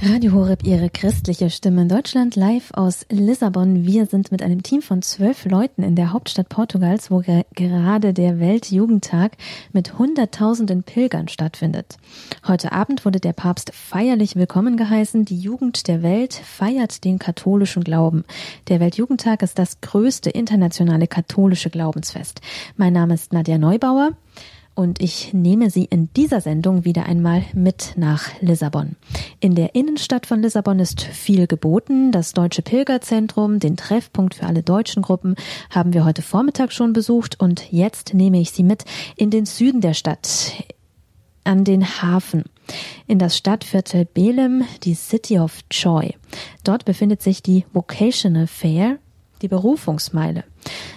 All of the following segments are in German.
Radio Horeb, Ihre christliche Stimme in Deutschland, live aus Lissabon. Wir sind mit einem Team von zwölf Leuten in der Hauptstadt Portugals, wo ge gerade der Weltjugendtag mit Hunderttausenden Pilgern stattfindet. Heute Abend wurde der Papst feierlich willkommen geheißen. Die Jugend der Welt feiert den katholischen Glauben. Der Weltjugendtag ist das größte internationale katholische Glaubensfest. Mein Name ist Nadja Neubauer und ich nehme Sie in dieser Sendung wieder einmal mit nach Lissabon. In der Innenstadt von Lissabon ist viel geboten. Das Deutsche Pilgerzentrum, den Treffpunkt für alle deutschen Gruppen, haben wir heute Vormittag schon besucht und jetzt nehme ich Sie mit in den Süden der Stadt, an den Hafen in das Stadtviertel Belem, die City of Joy. Dort befindet sich die Vocational Fair, die Berufungsmeile.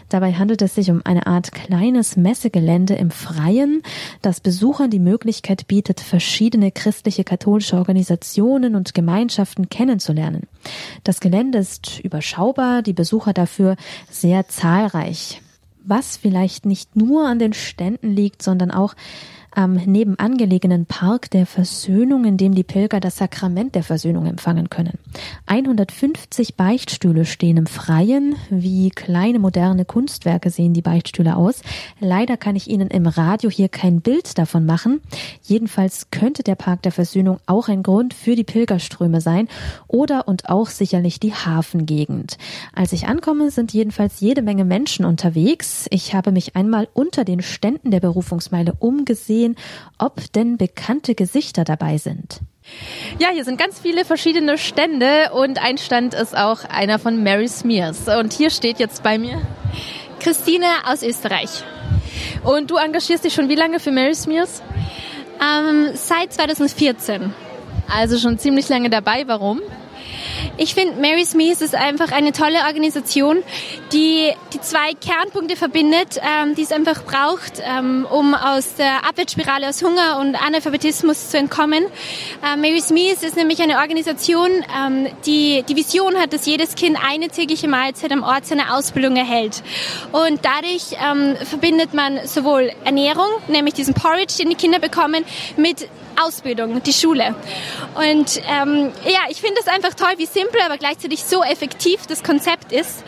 Dabei handelt es sich um eine Art kleines Messegelände im Freien, das Besuchern die Möglichkeit bietet, verschiedene christliche katholische Organisationen und Gemeinschaften kennenzulernen. Das Gelände ist überschaubar, die Besucher dafür sehr zahlreich. Was vielleicht nicht nur an den Ständen liegt, sondern auch am nebenan gelegenen Park der Versöhnung, in dem die Pilger das Sakrament der Versöhnung empfangen können. 150 Beichtstühle stehen im Freien. Wie kleine moderne Kunstwerke sehen die Beichtstühle aus. Leider kann ich Ihnen im Radio hier kein Bild davon machen. Jedenfalls könnte der Park der Versöhnung auch ein Grund für die Pilgerströme sein oder und auch sicherlich die Hafengegend. Als ich ankomme, sind jedenfalls jede Menge Menschen unterwegs. Ich habe mich einmal unter den Ständen der Berufungsmeile umgesehen sehen, ob denn bekannte Gesichter dabei sind. Ja, hier sind ganz viele verschiedene Stände und ein Stand ist auch einer von Mary Smears. Und hier steht jetzt bei mir Christine aus Österreich. Und du engagierst dich schon wie lange für Mary Smears? Ähm, seit 2014. Also schon ziemlich lange dabei. Warum? Ich finde, Mary's Mees ist einfach eine tolle Organisation, die die zwei Kernpunkte verbindet, ähm, die es einfach braucht, ähm, um aus der Abwärtsspirale aus Hunger und Analphabetismus zu entkommen. Äh, Mary's Mees ist nämlich eine Organisation, ähm, die die Vision hat, dass jedes Kind eine tägliche Mahlzeit am Ort seiner Ausbildung erhält. Und dadurch ähm, verbindet man sowohl Ernährung, nämlich diesen Porridge, den die Kinder bekommen, mit Ausbildung, die Schule. Und ähm, ja, ich finde es einfach toll, wie simpel, aber gleichzeitig so effektiv das Konzept ist.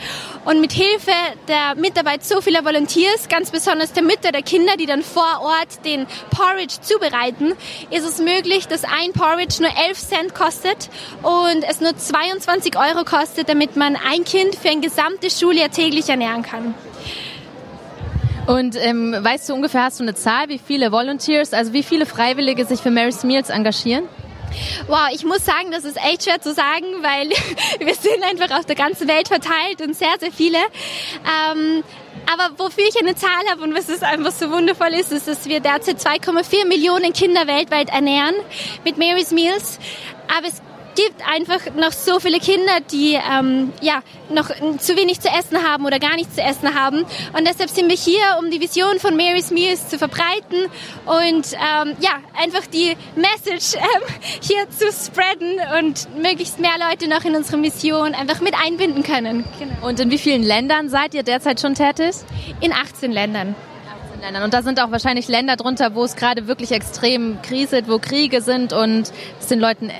Und mit Hilfe der Mitarbeit so vieler Volunteers, ganz besonders der Mütter der Kinder, die dann vor Ort den Porridge zubereiten, ist es möglich, dass ein Porridge nur 11 Cent kostet und es nur 22 Euro kostet, damit man ein Kind für ein gesamtes Schuljahr täglich ernähren kann. Und ähm, weißt du ungefähr, hast du eine Zahl, wie viele Volunteers, also wie viele Freiwillige sich für Mary's Meals engagieren? Wow, ich muss sagen, das ist echt schwer zu sagen, weil wir sind einfach auf der ganzen Welt verteilt und sehr, sehr viele. Ähm, aber wofür ich eine Zahl habe und was es einfach so wundervoll ist, ist, dass wir derzeit 2,4 Millionen Kinder weltweit ernähren mit Mary's Meals. Aber es gibt einfach noch so viele Kinder, die ähm, ja noch zu wenig zu essen haben oder gar nichts zu essen haben. Und deshalb sind wir hier, um die Vision von Mary's Meals zu verbreiten und ähm, ja einfach die Message ähm, hier zu spreaden und möglichst mehr Leute noch in unsere Mission einfach mit einbinden können. Genau. Und in wie vielen Ländern seid ihr derzeit schon tätig? In 18 Ländern. Und da sind auch wahrscheinlich Länder drunter, wo es gerade wirklich extrem kriselt, wo Kriege sind und es den Leuten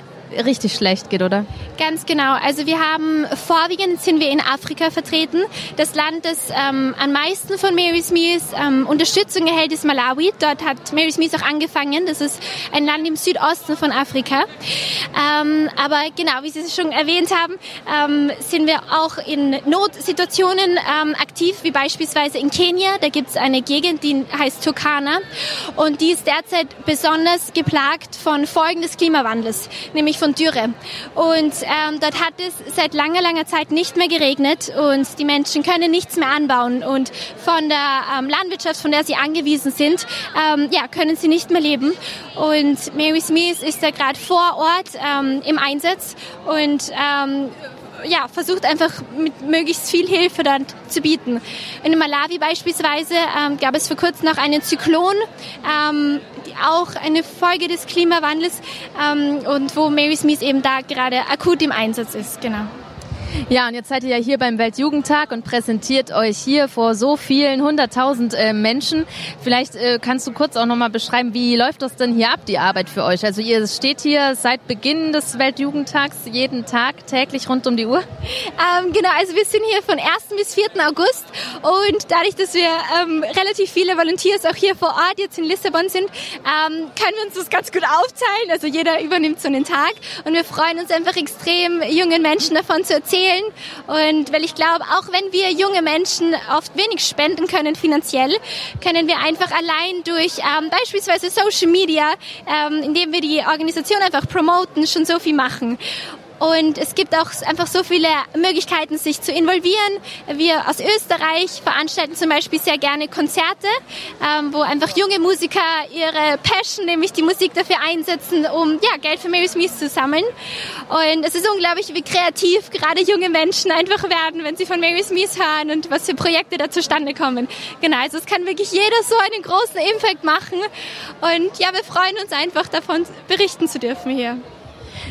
richtig schlecht geht, oder? Ganz genau. Also wir haben vorwiegend sind wir in Afrika vertreten. Das Land, das ähm, am meisten von Mary's Meals ähm, Unterstützung erhält, ist Malawi. Dort hat Mary's Meals auch angefangen. Das ist ein Land im Südosten von Afrika. Ähm, aber genau, wie Sie schon erwähnt haben, ähm, sind wir auch in Notsituationen ähm, aktiv, wie beispielsweise in Kenia. Da gibt es eine Gegend, die heißt Turkana und die ist derzeit besonders geplagt von Folgen des Klimawandels, nämlich von Dürre. Und ähm, dort hat es seit langer, langer Zeit nicht mehr geregnet und die Menschen können nichts mehr anbauen. Und von der ähm, Landwirtschaft, von der sie angewiesen sind, ähm, ja, können sie nicht mehr leben. Und Mary Smith ist da gerade vor Ort ähm, im Einsatz und ähm, ja, versucht einfach mit möglichst viel Hilfe dann zu bieten. In Malawi beispielsweise ähm, gab es vor kurzem noch einen Zyklon, ähm, auch eine Folge des Klimawandels ähm, und wo Mary Smith eben da gerade akut im Einsatz ist, genau. Ja, und jetzt seid ihr ja hier beim Weltjugendtag und präsentiert euch hier vor so vielen hunderttausend äh, Menschen. Vielleicht äh, kannst du kurz auch nochmal beschreiben, wie läuft das denn hier ab, die Arbeit für euch? Also ihr steht hier seit Beginn des Weltjugendtags jeden Tag täglich rund um die Uhr? Ähm, genau, also wir sind hier von 1. bis 4. August und dadurch, dass wir ähm, relativ viele Volunteers auch hier vor Ort jetzt in Lissabon sind, ähm, können wir uns das ganz gut aufteilen. Also jeder übernimmt so einen Tag und wir freuen uns einfach extrem, jungen Menschen davon zu erzählen erzählen. Und weil ich glaube, auch wenn wir junge Menschen oft wenig spenden können finanziell, können wir einfach allein durch ähm, beispielsweise Social Media, ähm, indem wir die Organisation einfach promoten, schon so viel machen. Und es gibt auch einfach so viele Möglichkeiten, sich zu involvieren. Wir aus Österreich veranstalten zum Beispiel sehr gerne Konzerte, ähm, wo einfach junge Musiker ihre Passion, nämlich die Musik dafür einsetzen, um ja, Geld für Mary Smith zu sammeln. Und es ist unglaublich, wie kreativ gerade junge Menschen einfach werden, wenn sie von Mary Smith hören und was für Projekte da zustande kommen. Genau, also es kann wirklich jeder so einen großen Impact machen. Und ja, wir freuen uns einfach davon berichten zu dürfen hier.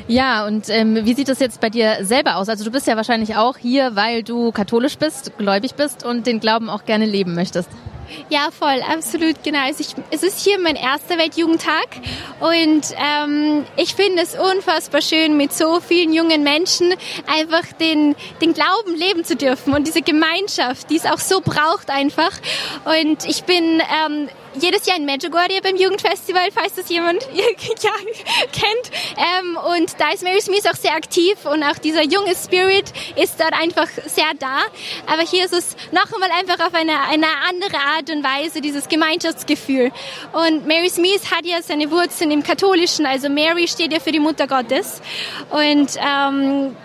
Ja, und ähm, wie sieht das jetzt bei dir selber aus? Also du bist ja wahrscheinlich auch hier, weil du katholisch bist, gläubig bist und den Glauben auch gerne leben möchtest. Ja, voll, absolut, genau. Also ich, es ist hier mein erster Weltjugendtag und ähm, ich finde es unfassbar schön, mit so vielen jungen Menschen einfach den, den Glauben leben zu dürfen und diese Gemeinschaft, die es auch so braucht einfach. Und ich bin ähm, jedes Jahr in Medjugorje beim Jugendfestival, falls das jemand ja, kennt. Ähm, und da ist Mary Smith auch sehr aktiv und auch dieser junge Spirit ist dort einfach sehr da. Aber hier ist es noch einmal einfach auf eine, eine andere Art und Weise, dieses Gemeinschaftsgefühl. Und Mary Smith hat ja seine Wurzeln im Katholischen, also Mary steht ja für die Mutter Gottes. Und ähm,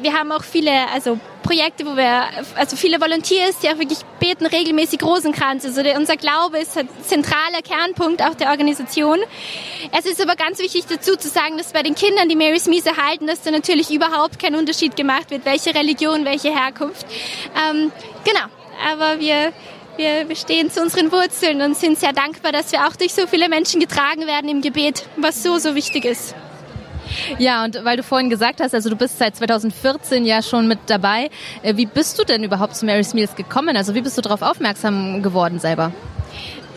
wir haben auch viele, also Projekte, wo wir, also viele Volunteers, die auch wirklich beten regelmäßig Rosenkranz. Also der, unser Glaube ist ein zentraler Kernpunkt auch der Organisation. Es ist aber ganz wichtig dazu zu sagen, dass bei den Kindern, die Mary Smith erhalten, dass da natürlich überhaupt kein Unterschied gemacht wird, welche Religion, welche Herkunft. Ähm, genau, aber wir, wir, wir stehen zu unseren Wurzeln und sind sehr dankbar, dass wir auch durch so viele Menschen getragen werden im Gebet, was so, so wichtig ist. Ja, und weil du vorhin gesagt hast, also du bist seit 2014 ja schon mit dabei. Äh, wie bist du denn überhaupt zu Mary's Meals gekommen? Also wie bist du darauf aufmerksam geworden selber?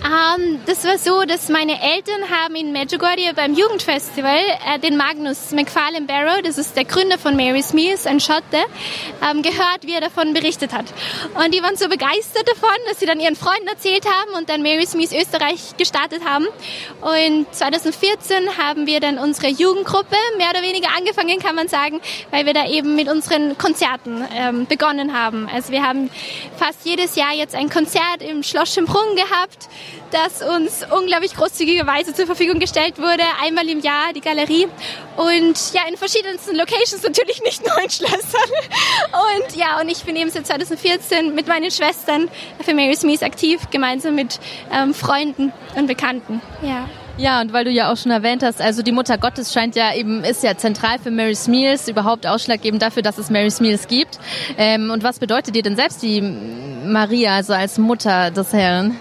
Ähm, das war so, dass meine Eltern haben in Medjugorje beim Jugendfestival äh, den Magnus McFarlane Barrow, das ist der Gründer von Mary's Meals, ein Schotte, ähm, gehört, wie er davon berichtet hat. Und die waren so begeistert davon, dass sie dann ihren Freunden erzählt haben und dann Mary's Meals Österreich gestartet haben. Und 2014 haben wir dann unsere Jugendgruppe mehr oder weniger angefangen, kann man sagen, weil wir da eben mit unseren Konzerten ähm, begonnen haben. Also wir haben fast jedes Jahr jetzt ein Konzert im Schloss Schönbrunn gehabt das uns unglaublich großzügigerweise zur Verfügung gestellt wurde. Einmal im Jahr die Galerie und ja, in verschiedensten Locations natürlich nicht nur in Schlössern. Und ja, und ich bin eben seit 2014 mit meinen Schwestern für Mary Smith aktiv, gemeinsam mit ähm, Freunden und Bekannten. Ja. Ja, und weil du ja auch schon erwähnt hast, also die Mutter Gottes scheint ja eben, ist ja zentral für Mary's Meals, überhaupt ausschlaggebend dafür, dass es Mary's Meals gibt. Ähm, und was bedeutet dir denn selbst die Maria, also als Mutter des Herrn?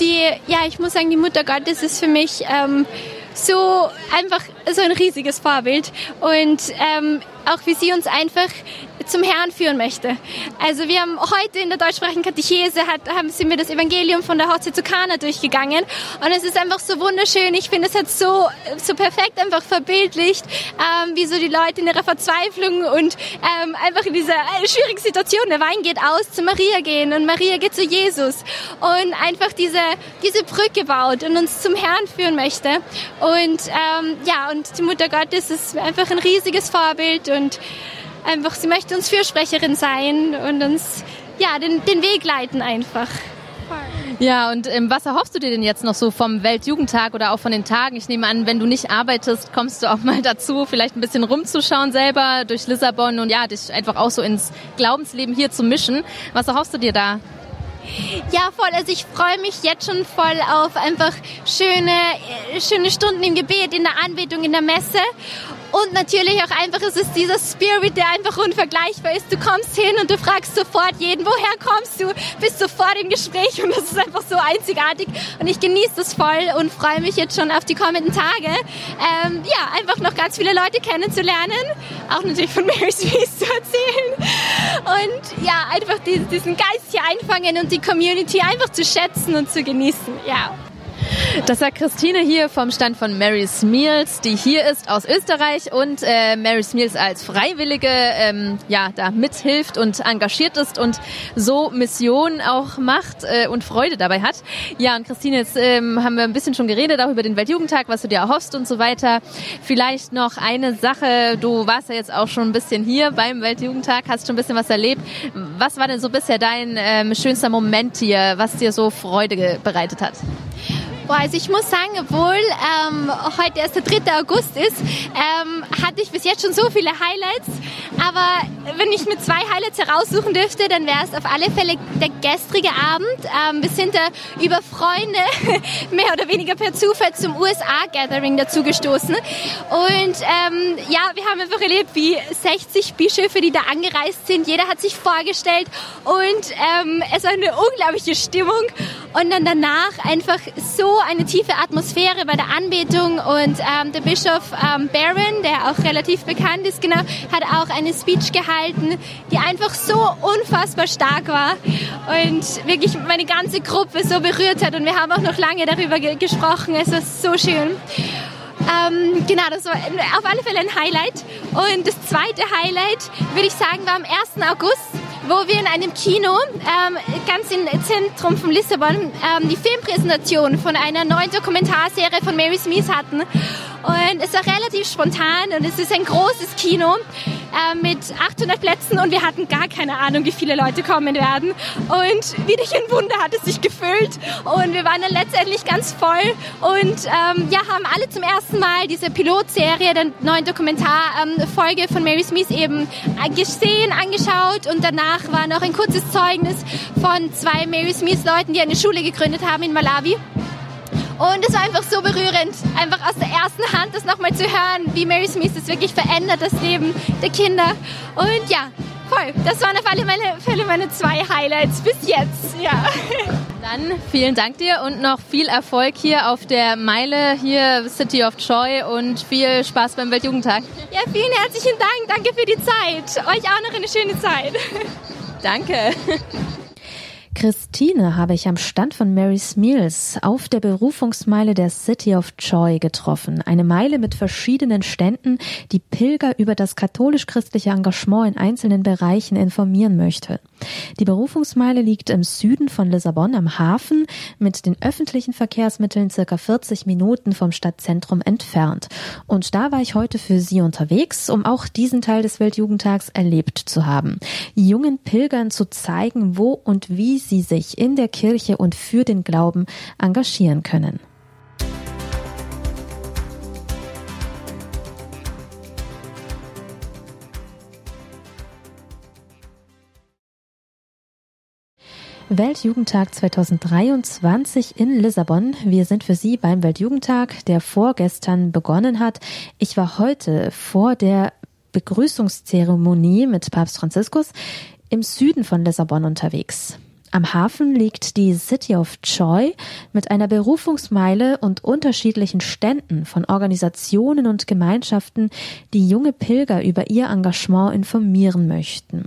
Die, ja, ich muss sagen, die Mutter Gottes ist für mich ähm, so einfach so ein riesiges Vorbild und ähm, auch wie sie uns einfach zum Herrn führen möchte. Also wir haben heute in der deutschsprachigen Katechese hat, haben, sind wir das Evangelium von der Hochzeit zu Kana durchgegangen und es ist einfach so wunderschön. Ich finde, es hat so, so perfekt einfach verbildlicht, ähm, wie so die Leute in ihrer Verzweiflung und ähm, einfach in dieser äh, schwierigen Situation, der Wein geht aus, zu Maria gehen und Maria geht zu Jesus und einfach diese, diese Brücke baut und uns zum Herrn führen möchte. Und ähm, ja, und die Mutter Gottes ist einfach ein riesiges Vorbild und einfach, sie möchte uns Fürsprecherin sein und uns ja, den, den Weg leiten einfach. Ja, und ähm, was erhoffst du dir denn jetzt noch so vom Weltjugendtag oder auch von den Tagen? Ich nehme an, wenn du nicht arbeitest, kommst du auch mal dazu, vielleicht ein bisschen rumzuschauen selber durch Lissabon und ja, dich einfach auch so ins Glaubensleben hier zu mischen. Was erhoffst du dir da? Ja, voll. Also ich freue mich jetzt schon voll auf einfach schöne, schöne Stunden im Gebet, in der Anbetung, in der Messe. Und natürlich auch einfach, es ist dieser Spirit, der einfach unvergleichbar ist. Du kommst hin und du fragst sofort jeden, woher kommst du? Bist sofort im Gespräch und das ist einfach so einzigartig. Und ich genieße das voll und freue mich jetzt schon auf die kommenden Tage. Ähm, ja, einfach noch ganz viele Leute kennenzulernen, auch natürlich von Mary Sweet zu erzählen und ja, einfach diesen Geist hier einfangen und die Community einfach zu schätzen und zu genießen. Ja. Das sagt Christine hier vom Stand von Mary's Meals, die hier ist aus Österreich und äh, Mary's Meals als Freiwillige ähm, ja da mithilft und engagiert ist und so Mission auch macht äh, und Freude dabei hat. Ja und Christine, jetzt ähm, haben wir ein bisschen schon geredet auch über den Weltjugendtag, was du dir erhoffst und so weiter. Vielleicht noch eine Sache. Du warst ja jetzt auch schon ein bisschen hier beim Weltjugendtag, hast schon ein bisschen was erlebt. Was war denn so bisher dein ähm, schönster Moment hier, was dir so Freude bereitet hat? Also ich muss sagen, obwohl ähm, heute erst der 3. August ist, ähm, hatte ich bis jetzt schon so viele Highlights. Aber wenn ich mir zwei Highlights heraussuchen dürfte, dann wäre es auf alle Fälle der gestrige Abend. Ähm, wir sind da über Freunde mehr oder weniger per Zufall zum USA-Gathering dazugestoßen. Und ähm, ja, wir haben einfach erlebt, wie 60 Bischöfe, die da angereist sind, jeder hat sich vorgestellt und ähm, es war eine unglaubliche Stimmung. Und dann danach einfach so eine tiefe Atmosphäre bei der Anbetung und ähm, der Bischof ähm, Barron, der auch relativ bekannt ist, genau, hat auch eine Speech gehalten, die einfach so unfassbar stark war und wirklich meine ganze Gruppe so berührt hat und wir haben auch noch lange darüber ge gesprochen. Es war so schön. Ähm, genau, das war auf alle Fälle ein Highlight. Und das zweite Highlight, würde ich sagen, war am 1. August wo wir in einem Kino ähm, ganz im Zentrum von Lissabon ähm, die Filmpräsentation von einer neuen Dokumentarserie von Mary Smith hatten. Und es war relativ spontan und es ist ein großes Kino äh, mit 800 Plätzen und wir hatten gar keine Ahnung, wie viele Leute kommen werden. Und wie durch ein Wunder hat es sich gefüllt und wir waren dann letztendlich ganz voll und ähm, ja, haben alle zum ersten Mal diese Pilotserie, der neuen Dokumentarfolge ähm, von Mary Smith eben gesehen, angeschaut und danach war noch ein kurzes Zeugnis von zwei Mary Smith Leuten, die eine Schule gegründet haben in Malawi. Und es war einfach so berührend, einfach aus der ersten Hand das nochmal zu hören, wie Mary Smith es wirklich verändert, das Leben der Kinder. Und ja, voll. Das waren auf alle Fälle meine zwei Highlights bis jetzt. Ja. Dann vielen Dank dir und noch viel Erfolg hier auf der Meile hier City of Joy und viel Spaß beim Weltjugendtag. Ja, vielen herzlichen Dank. Danke für die Zeit. Euch auch noch eine schöne Zeit. Danke. Christine habe ich am Stand von Mary's Meals auf der Berufungsmeile der City of Joy getroffen. Eine Meile mit verschiedenen Ständen, die Pilger über das katholisch-christliche Engagement in einzelnen Bereichen informieren möchte. Die Berufungsmeile liegt im Süden von Lissabon am Hafen, mit den öffentlichen Verkehrsmitteln circa 40 Minuten vom Stadtzentrum entfernt. Und da war ich heute für Sie unterwegs, um auch diesen Teil des Weltjugendtags erlebt zu haben. Jungen Pilgern zu zeigen, wo und wie sie sich in der Kirche und für den Glauben engagieren können. Weltjugendtag 2023 in Lissabon. Wir sind für Sie beim Weltjugendtag, der vorgestern begonnen hat. Ich war heute vor der Begrüßungszeremonie mit Papst Franziskus im Süden von Lissabon unterwegs. Am Hafen liegt die City of Joy mit einer Berufungsmeile und unterschiedlichen Ständen von Organisationen und Gemeinschaften, die junge Pilger über ihr Engagement informieren möchten.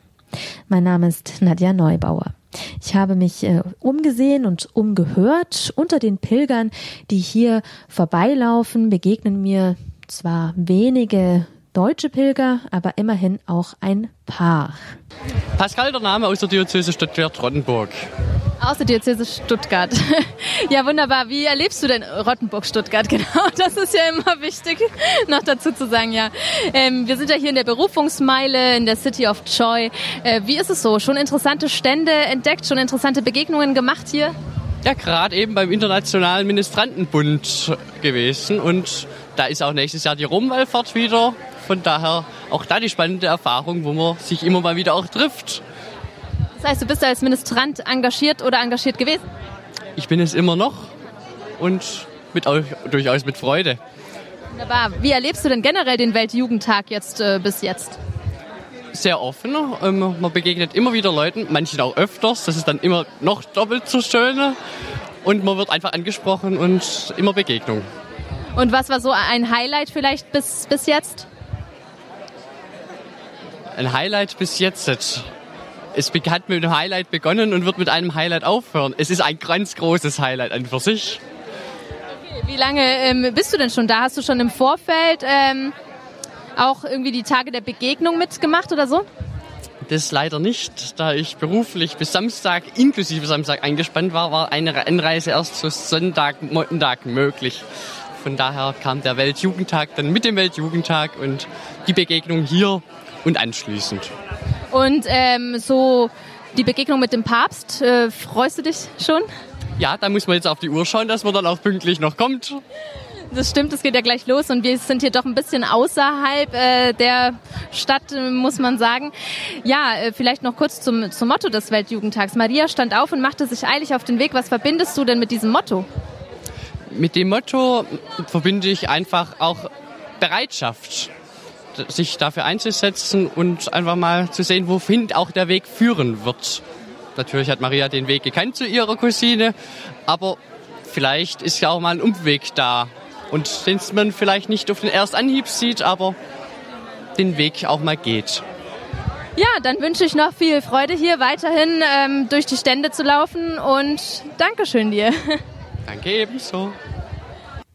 Mein Name ist Nadja Neubauer. Ich habe mich äh, umgesehen und umgehört. Unter den Pilgern, die hier vorbeilaufen, begegnen mir zwar wenige deutsche Pilger, aber immerhin auch ein Paar. Pascal, der Name aus der Diözese Stuttgart-Rottenburg. Aus der Diözese Stuttgart. ja, wunderbar. Wie erlebst du denn Rottenburg-Stuttgart? Genau, das ist ja immer wichtig, noch dazu zu sagen, ja. Ähm, wir sind ja hier in der Berufungsmeile, in der City of Joy. Äh, wie ist es so? Schon interessante Stände entdeckt, schon interessante Begegnungen gemacht hier? Ja, gerade eben beim Internationalen Ministrantenbund gewesen und da ist auch nächstes Jahr die Rumwallfahrt wieder von daher auch da die spannende Erfahrung, wo man sich immer mal wieder auch trifft. Das heißt, du bist als Ministrant engagiert oder engagiert gewesen? Ich bin es immer noch und mit, durchaus mit Freude. Wunderbar. Wie erlebst du denn generell den Weltjugendtag jetzt äh, bis jetzt? Sehr offen. Ähm, man begegnet immer wieder Leuten, manchen auch öfters. Das ist dann immer noch doppelt so schön. Und man wird einfach angesprochen und immer Begegnung. Und was war so ein Highlight vielleicht bis, bis jetzt? Ein Highlight bis jetzt. Es hat mit einem Highlight begonnen und wird mit einem Highlight aufhören. Es ist ein ganz großes Highlight an für sich. Wie lange ähm, bist du denn schon da? Hast du schon im Vorfeld ähm, auch irgendwie die Tage der Begegnung mitgemacht oder so? Das leider nicht, da ich beruflich bis Samstag, inklusive Samstag eingespannt war, war eine Anreise erst zu Sonntag, Montag möglich. Von daher kam der Weltjugendtag dann mit dem Weltjugendtag und die Begegnung hier und anschließend. Und ähm, so die Begegnung mit dem Papst, äh, freust du dich schon? Ja, da muss man jetzt auf die Uhr schauen, dass man dann auch pünktlich noch kommt. Das stimmt, es geht ja gleich los und wir sind hier doch ein bisschen außerhalb äh, der Stadt, äh, muss man sagen. Ja, äh, vielleicht noch kurz zum, zum Motto des Weltjugendtags. Maria stand auf und machte sich eilig auf den Weg. Was verbindest du denn mit diesem Motto? Mit dem Motto verbinde ich einfach auch Bereitschaft, sich dafür einzusetzen und einfach mal zu sehen, wohin auch der Weg führen wird. Natürlich hat Maria den Weg gekannt zu ihrer Cousine, aber vielleicht ist ja auch mal ein Umweg da und den man vielleicht nicht auf den ersten Anhieb sieht, aber den Weg auch mal geht. Ja, dann wünsche ich noch viel Freude hier weiterhin ähm, durch die Stände zu laufen und Dankeschön dir. Danke ebenso.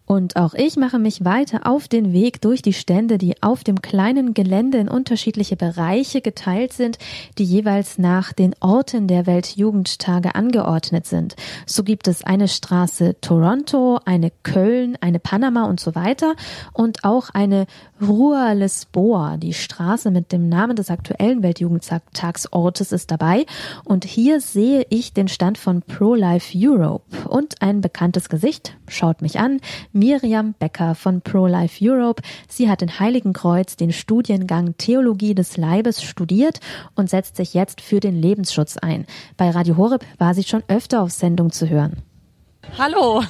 Und auch ich mache mich weiter auf den Weg durch die Stände, die auf dem kleinen Gelände in unterschiedliche Bereiche geteilt sind, die jeweils nach den Orten der Weltjugendtage angeordnet sind. So gibt es eine Straße Toronto, eine Köln, eine Panama und so weiter und auch eine Rua Lisboa. Die Straße mit dem Namen des aktuellen Weltjugendtagsortes ist dabei. Und hier sehe ich den Stand von Pro-Life Europe und ein bekanntes Gesicht. Schaut mich an. Miriam Becker von Pro-Life Europe. Sie hat in Heiligenkreuz den Studiengang Theologie des Leibes studiert und setzt sich jetzt für den Lebensschutz ein. Bei Radio Horeb war sie schon öfter auf Sendung zu hören. Hallo.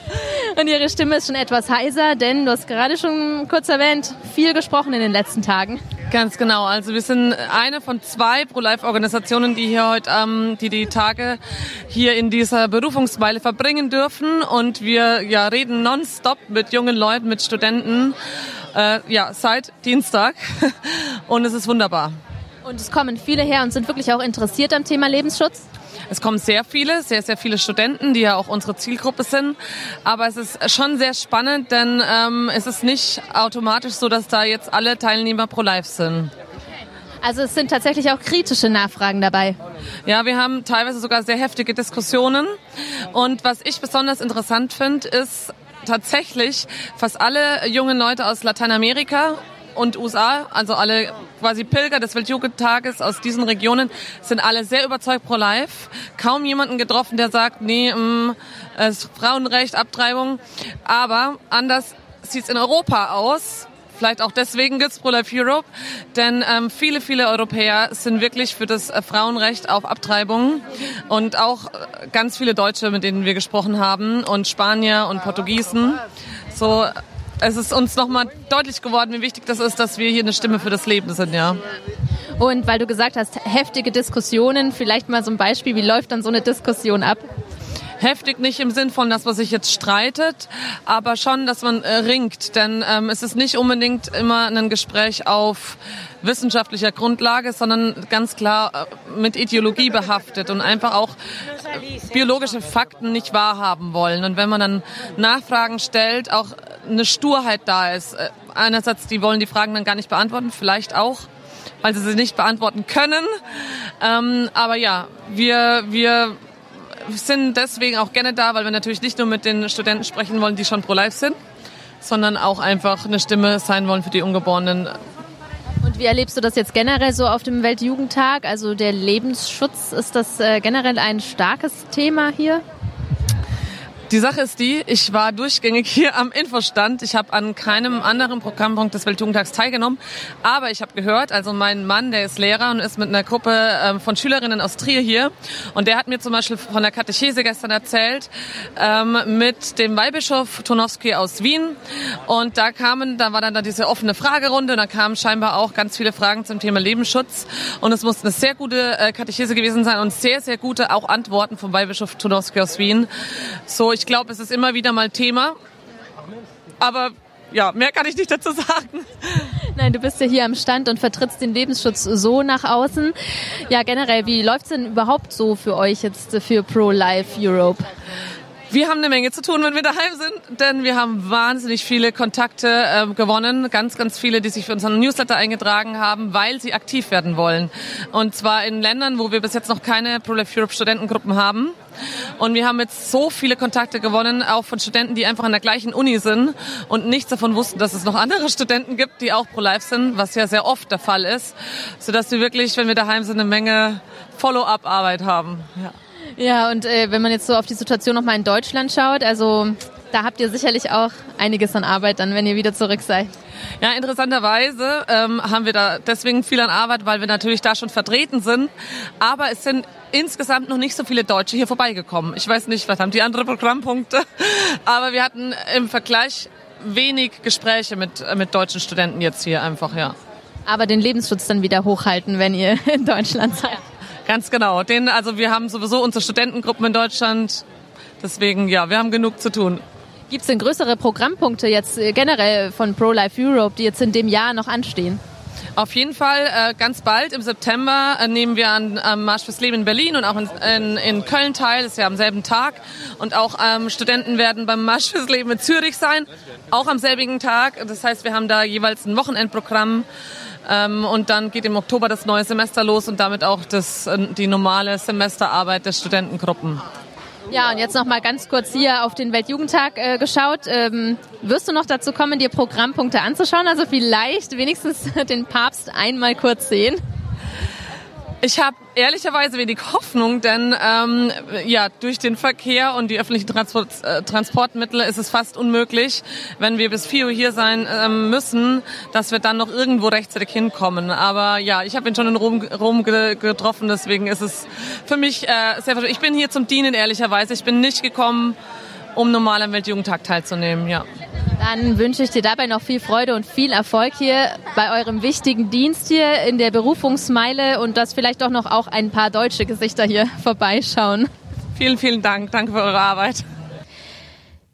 Und Ihre Stimme ist schon etwas heiser, denn du hast gerade schon kurz erwähnt, viel gesprochen in den letzten Tagen. Ganz genau. Also wir sind eine von zwei Pro-Life-Organisationen, die hier heute, ähm, die die Tage hier in dieser Berufungsweile verbringen dürfen. Und wir ja reden nonstop mit jungen Leuten, mit Studenten, äh, ja seit Dienstag. Und es ist wunderbar. Und es kommen viele her und sind wirklich auch interessiert am Thema Lebensschutz. Es kommen sehr viele, sehr, sehr viele Studenten, die ja auch unsere Zielgruppe sind. Aber es ist schon sehr spannend, denn ähm, es ist nicht automatisch so, dass da jetzt alle Teilnehmer pro Live sind. Also es sind tatsächlich auch kritische Nachfragen dabei. Ja, wir haben teilweise sogar sehr heftige Diskussionen. Und was ich besonders interessant finde, ist tatsächlich fast alle jungen Leute aus Lateinamerika und USA, also alle quasi Pilger des Weltjugendtages aus diesen Regionen, sind alle sehr überzeugt pro Life. Kaum jemanden getroffen, der sagt, nee, mm, es Frauenrecht, Abtreibung. Aber anders sieht es in Europa aus. Vielleicht auch deswegen gibt's Pro-Life Europe, denn ähm, viele, viele Europäer sind wirklich für das äh, Frauenrecht auf Abtreibung und auch äh, ganz viele Deutsche, mit denen wir gesprochen haben und Spanier und Portugiesen. So es ist uns nochmal deutlich geworden, wie wichtig das ist, dass wir hier eine Stimme für das Leben sind, ja. Und weil du gesagt hast, heftige Diskussionen, vielleicht mal so ein Beispiel, wie läuft dann so eine Diskussion ab? heftig nicht im Sinn von, dass man sich jetzt streitet, aber schon, dass man äh, ringt. Denn ähm, es ist nicht unbedingt immer ein Gespräch auf wissenschaftlicher Grundlage, sondern ganz klar äh, mit Ideologie behaftet und einfach auch äh, biologische Fakten nicht wahrhaben wollen. Und wenn man dann Nachfragen stellt, auch eine Sturheit da ist. Äh, einerseits, die wollen die Fragen dann gar nicht beantworten, vielleicht auch, weil sie sie nicht beantworten können. Ähm, aber ja, wir, wir sind deswegen auch gerne da, weil wir natürlich nicht nur mit den Studenten sprechen wollen, die schon pro-life sind, sondern auch einfach eine Stimme sein wollen für die Ungeborenen. Und wie erlebst du das jetzt generell so auf dem Weltjugendtag? Also der Lebensschutz, ist das äh, generell ein starkes Thema hier? Die Sache ist die, ich war durchgängig hier am Infostand. Ich habe an keinem anderen Programmpunkt des Weltjugendtags teilgenommen. Aber ich habe gehört, also mein Mann, der ist Lehrer und ist mit einer Gruppe ähm, von Schülerinnen aus Trier hier. Und der hat mir zum Beispiel von der Katechese gestern erzählt, ähm, mit dem Weihbischof Tonowski aus Wien. Und da kamen, da war dann da diese offene Fragerunde und da kamen scheinbar auch ganz viele Fragen zum Thema Lebensschutz. Und es muss eine sehr gute äh, Katechese gewesen sein und sehr, sehr gute auch Antworten vom Weihbischof Tonowski aus Wien. So, ich glaube, es ist immer wieder mal Thema. Aber ja, mehr kann ich nicht dazu sagen. Nein, du bist ja hier am Stand und vertrittst den Lebensschutz so nach außen. Ja, generell, wie läuft's denn überhaupt so für euch jetzt für Pro-Life Europe? Wir haben eine Menge zu tun, wenn wir daheim sind, denn wir haben wahnsinnig viele Kontakte äh, gewonnen. Ganz, ganz viele, die sich für unseren Newsletter eingetragen haben, weil sie aktiv werden wollen. Und zwar in Ländern, wo wir bis jetzt noch keine Pro-Life Europe Studentengruppen haben. Und wir haben jetzt so viele Kontakte gewonnen, auch von Studenten, die einfach an der gleichen Uni sind und nichts davon wussten, dass es noch andere Studenten gibt, die auch pro-life sind, was ja sehr oft der Fall ist, sodass wir wirklich, wenn wir daheim sind, eine Menge Follow-up-Arbeit haben. Ja. Ja, und äh, wenn man jetzt so auf die Situation nochmal in Deutschland schaut, also da habt ihr sicherlich auch einiges an Arbeit dann, wenn ihr wieder zurück seid. Ja, interessanterweise ähm, haben wir da deswegen viel an Arbeit, weil wir natürlich da schon vertreten sind. Aber es sind insgesamt noch nicht so viele Deutsche hier vorbeigekommen. Ich weiß nicht, was haben die andere Programmpunkte, aber wir hatten im Vergleich wenig Gespräche mit, äh, mit deutschen Studenten jetzt hier einfach, ja. Aber den Lebensschutz dann wieder hochhalten, wenn ihr in Deutschland seid. Ganz genau. Den, also wir haben sowieso unsere Studentengruppen in Deutschland. Deswegen, ja, wir haben genug zu tun. Gibt es denn größere Programmpunkte jetzt äh, generell von Pro-Life Europe, die jetzt in dem Jahr noch anstehen? Auf jeden Fall äh, ganz bald im September äh, nehmen wir an am Marsch fürs Leben in Berlin und auch in, in, in Köln teil. Das ist ja am selben Tag. Und auch ähm, Studenten werden beim Marsch fürs Leben in Zürich sein, auch am selbigen Tag. Das heißt, wir haben da jeweils ein Wochenendprogramm. Ähm, und dann geht im Oktober das neue Semester los und damit auch das, äh, die normale Semesterarbeit der Studentengruppen. Ja, und jetzt noch mal ganz kurz hier auf den Weltjugendtag äh, geschaut. Ähm, wirst du noch dazu kommen, dir Programmpunkte anzuschauen? Also vielleicht wenigstens den Papst einmal kurz sehen? Ich habe ehrlicherweise wenig Hoffnung, denn ähm, ja durch den Verkehr und die öffentlichen Transport, äh, Transportmittel ist es fast unmöglich, wenn wir bis 4 Uhr hier sein ähm, müssen, dass wir dann noch irgendwo rechtzeitig hinkommen. Aber ja, ich habe ihn schon in Rom, Rom ge getroffen, deswegen ist es für mich äh, sehr. Ich bin hier zum Dienen ehrlicherweise. Ich bin nicht gekommen, um normal am Weltjugendtag teilzunehmen. Ja. Dann wünsche ich dir dabei noch viel Freude und viel Erfolg hier bei eurem wichtigen Dienst hier in der Berufungsmeile und dass vielleicht doch noch auch ein paar deutsche Gesichter hier vorbeischauen. Vielen, vielen Dank. Danke für eure Arbeit.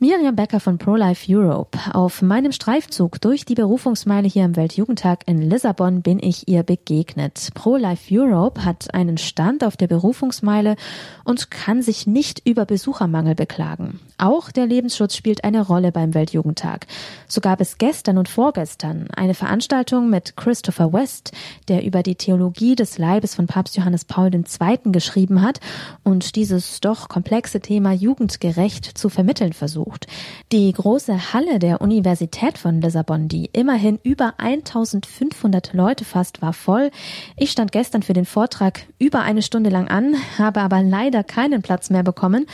Miriam Becker von ProLife Europe. Auf meinem Streifzug durch die Berufungsmeile hier am Weltjugendtag in Lissabon bin ich ihr begegnet. ProLife Europe hat einen Stand auf der Berufungsmeile und kann sich nicht über Besuchermangel beklagen. Auch der Lebensschutz spielt eine Rolle beim Weltjugendtag. So gab es gestern und vorgestern eine Veranstaltung mit Christopher West, der über die Theologie des Leibes von Papst Johannes Paul II. geschrieben hat und dieses doch komplexe Thema jugendgerecht zu vermitteln versucht besucht. Die große Halle der Universität von Lissabon, die immerhin über 1500 Leute fasst, war voll. Ich stand gestern für den Vortrag über eine Stunde lang an, habe aber leider keinen Platz mehr bekommen.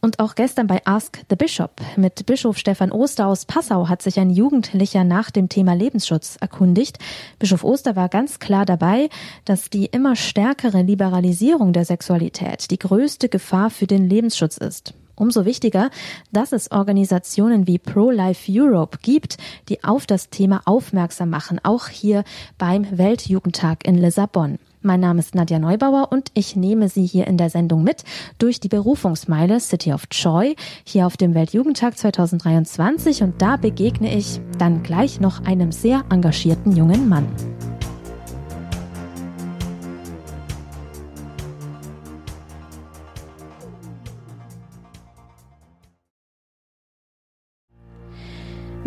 Und auch gestern bei Ask the Bishop mit Bischof Stefan Oster aus Passau hat sich ein Jugendlicher nach dem Thema Lebensschutz erkundigt. Bischof Oster war ganz klar dabei, dass die immer stärkere Liberalisierung der Sexualität die größte Gefahr für den Lebensschutz ist. Umso wichtiger, dass es Organisationen wie Pro-Life Europe gibt, die auf das Thema aufmerksam machen, auch hier beim Weltjugendtag in Lissabon. Mein Name ist Nadja Neubauer und ich nehme Sie hier in der Sendung mit durch die Berufungsmeile City of Joy hier auf dem Weltjugendtag 2023 und da begegne ich dann gleich noch einem sehr engagierten jungen Mann.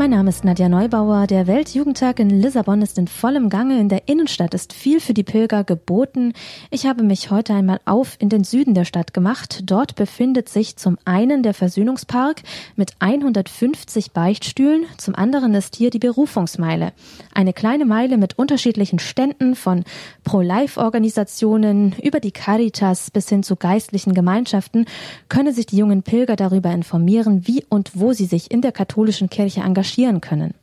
Mein Name ist Nadja Neubauer. Der Weltjugendtag in Lissabon ist in vollem Gange. In der Innenstadt ist viel für die Pilger geboten. Ich habe mich heute einmal auf in den Süden der Stadt gemacht. Dort befindet sich zum einen der Versöhnungspark mit 150 Beichtstühlen. Zum anderen ist hier die Berufungsmeile. Eine kleine Meile mit unterschiedlichen Ständen von Pro-Life-Organisationen über die Caritas bis hin zu geistlichen Gemeinschaften könne sich die jungen Pilger darüber informieren, wie und wo sie sich in der katholischen Kirche engagieren recherchieren können.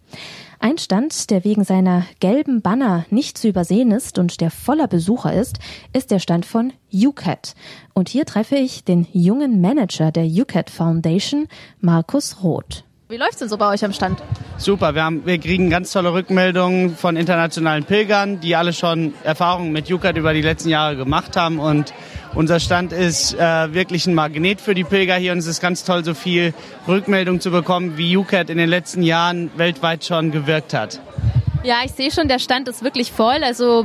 Ein Stand, der wegen seiner gelben Banner nicht zu übersehen ist und der voller Besucher ist, ist der Stand von UCAT. Und hier treffe ich den jungen Manager der UCAT Foundation, Markus Roth. Wie läuft's denn so bei euch am Stand? Super, wir, haben, wir kriegen ganz tolle Rückmeldungen von internationalen Pilgern, die alle schon Erfahrungen mit UCAT über die letzten Jahre gemacht haben und unser Stand ist äh, wirklich ein Magnet für die Pilger hier und es ist ganz toll, so viel Rückmeldung zu bekommen, wie UCAT in den letzten Jahren weltweit schon gewirkt hat. Ja, ich sehe schon, der Stand ist wirklich voll. Also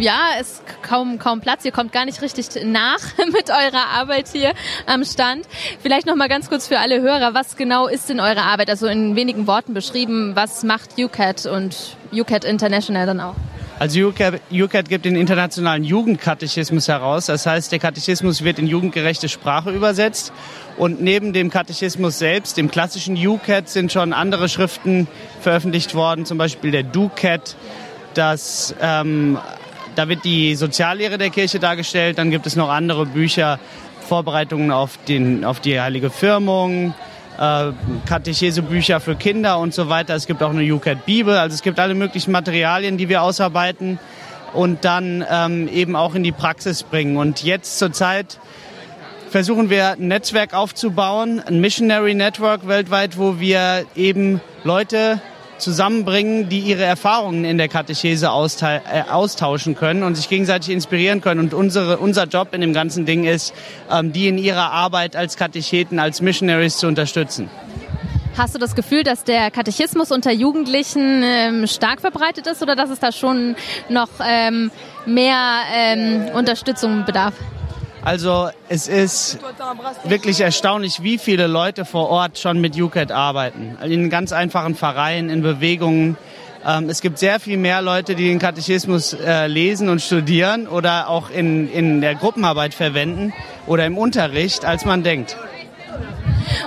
ja, es ist kaum kaum Platz. Ihr kommt gar nicht richtig nach mit eurer Arbeit hier am Stand. Vielleicht noch mal ganz kurz für alle Hörer, was genau ist denn eure Arbeit? Also in wenigen Worten beschrieben, was macht UCAT und UCAT International dann auch? Also UCAT, UCAT gibt den internationalen Jugendkatechismus heraus. Das heißt, der Katechismus wird in jugendgerechte Sprache übersetzt. Und neben dem Katechismus selbst, dem klassischen UCAT, sind schon andere Schriften veröffentlicht worden, zum Beispiel der DUCAT. Das, ähm, da wird die Soziallehre der Kirche dargestellt. Dann gibt es noch andere Bücher, Vorbereitungen auf, den, auf die heilige Firmung, äh, Katechesebücher für Kinder und so weiter. Es gibt auch eine UCAT-Bibel. Also es gibt alle möglichen Materialien, die wir ausarbeiten und dann ähm, eben auch in die Praxis bringen. Und jetzt zurzeit versuchen wir ein Netzwerk aufzubauen, ein Missionary Network weltweit, wo wir eben Leute zusammenbringen, die ihre Erfahrungen in der Katechese äh, austauschen können und sich gegenseitig inspirieren können. Und unsere, unser Job in dem ganzen Ding ist, ähm, die in ihrer Arbeit als Katecheten, als Missionaries zu unterstützen. Hast du das Gefühl, dass der Katechismus unter Jugendlichen ähm, stark verbreitet ist oder dass es da schon noch ähm, mehr ähm, Unterstützung bedarf? Also es ist wirklich erstaunlich, wie viele Leute vor Ort schon mit UCAT arbeiten. In ganz einfachen Vereinen, in Bewegungen. Ähm, es gibt sehr viel mehr Leute, die den Katechismus äh, lesen und studieren oder auch in, in der Gruppenarbeit verwenden oder im Unterricht, als man denkt.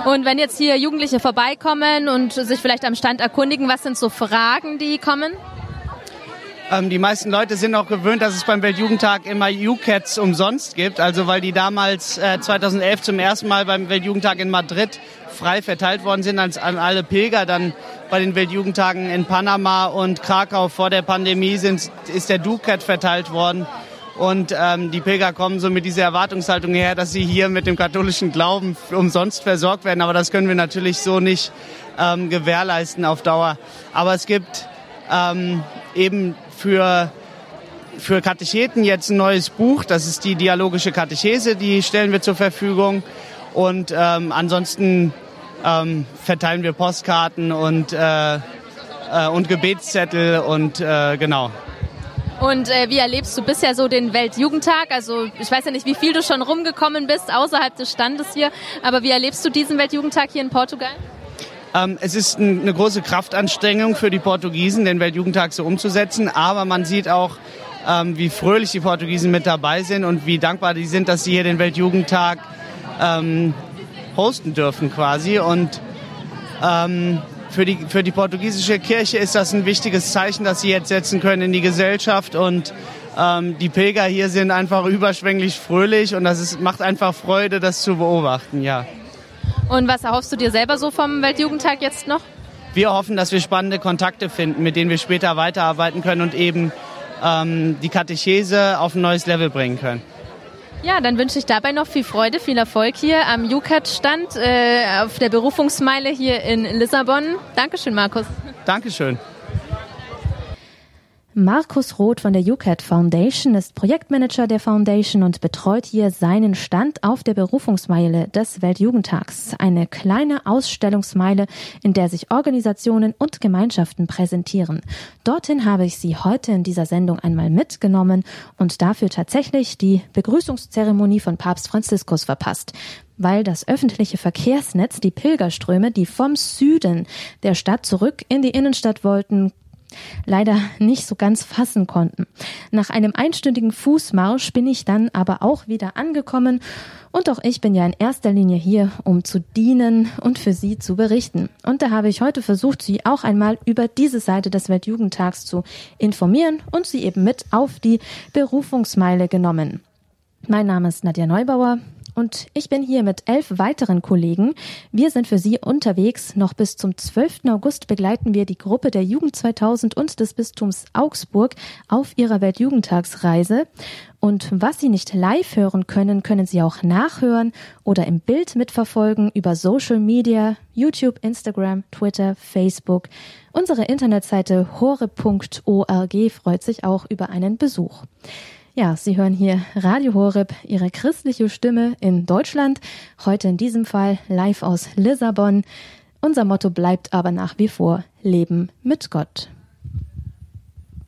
Und wenn jetzt hier Jugendliche vorbeikommen und sich vielleicht am Stand erkundigen, was sind so Fragen, die kommen? Ähm, die meisten Leute sind auch gewöhnt, dass es beim Weltjugendtag immer UCATs umsonst gibt. Also weil die damals äh, 2011 zum ersten Mal beim Weltjugendtag in Madrid frei verteilt worden sind als an alle Pilger. Dann bei den Weltjugendtagen in Panama und Krakau vor der Pandemie sind, ist der DUCAT verteilt worden. Und ähm, die Pilger kommen so mit dieser Erwartungshaltung her, dass sie hier mit dem katholischen Glauben umsonst versorgt werden. Aber das können wir natürlich so nicht ähm, gewährleisten auf Dauer. Aber es gibt ähm, eben für für Katecheten jetzt ein neues Buch. Das ist die dialogische Katechese, die stellen wir zur Verfügung. Und ähm, ansonsten ähm, verteilen wir Postkarten und, äh, äh, und Gebetszettel und äh, genau. Und äh, wie erlebst du bisher so den Weltjugendtag? Also ich weiß ja nicht, wie viel du schon rumgekommen bist außerhalb des Standes hier, aber wie erlebst du diesen Weltjugendtag hier in Portugal? Ähm, es ist eine große Kraftanstrengung für die Portugiesen, den Weltjugendtag so umzusetzen, aber man sieht auch, ähm, wie fröhlich die Portugiesen mit dabei sind und wie dankbar die sind, dass sie hier den Weltjugendtag ähm, hosten dürfen quasi. Und ähm, für, die, für die portugiesische Kirche ist das ein wichtiges Zeichen, das sie jetzt setzen können in die Gesellschaft und ähm, die Pilger hier sind einfach überschwänglich fröhlich und das ist, macht einfach Freude, das zu beobachten, ja. Und was erhoffst du dir selber so vom Weltjugendtag jetzt noch? Wir hoffen, dass wir spannende Kontakte finden, mit denen wir später weiterarbeiten können und eben ähm, die Katechese auf ein neues Level bringen können. Ja, dann wünsche ich dabei noch viel Freude, viel Erfolg hier am UCAT-Stand äh, auf der Berufungsmeile hier in Lissabon. Dankeschön, Markus. Dankeschön. Markus Roth von der UCAT Foundation ist Projektmanager der Foundation und betreut hier seinen Stand auf der Berufungsmeile des Weltjugendtags. Eine kleine Ausstellungsmeile, in der sich Organisationen und Gemeinschaften präsentieren. Dorthin habe ich Sie heute in dieser Sendung einmal mitgenommen und dafür tatsächlich die Begrüßungszeremonie von Papst Franziskus verpasst weil das öffentliche Verkehrsnetz die Pilgerströme, die vom Süden der Stadt zurück in die Innenstadt wollten, leider nicht so ganz fassen konnten. Nach einem einstündigen Fußmarsch bin ich dann aber auch wieder angekommen und auch ich bin ja in erster Linie hier, um zu dienen und für Sie zu berichten. Und da habe ich heute versucht, Sie auch einmal über diese Seite des Weltjugendtags zu informieren und Sie eben mit auf die Berufungsmeile genommen. Mein Name ist Nadja Neubauer und ich bin hier mit elf weiteren Kollegen. Wir sind für Sie unterwegs. Noch bis zum 12. August begleiten wir die Gruppe der Jugend 2000 und des Bistums Augsburg auf ihrer Weltjugendtagsreise. Und was Sie nicht live hören können, können Sie auch nachhören oder im Bild mitverfolgen über Social Media, YouTube, Instagram, Twitter, Facebook. Unsere Internetseite hore.org freut sich auch über einen Besuch. Ja, Sie hören hier Radio Horeb, Ihre christliche Stimme in Deutschland. Heute in diesem Fall live aus Lissabon. Unser Motto bleibt aber nach wie vor Leben mit Gott.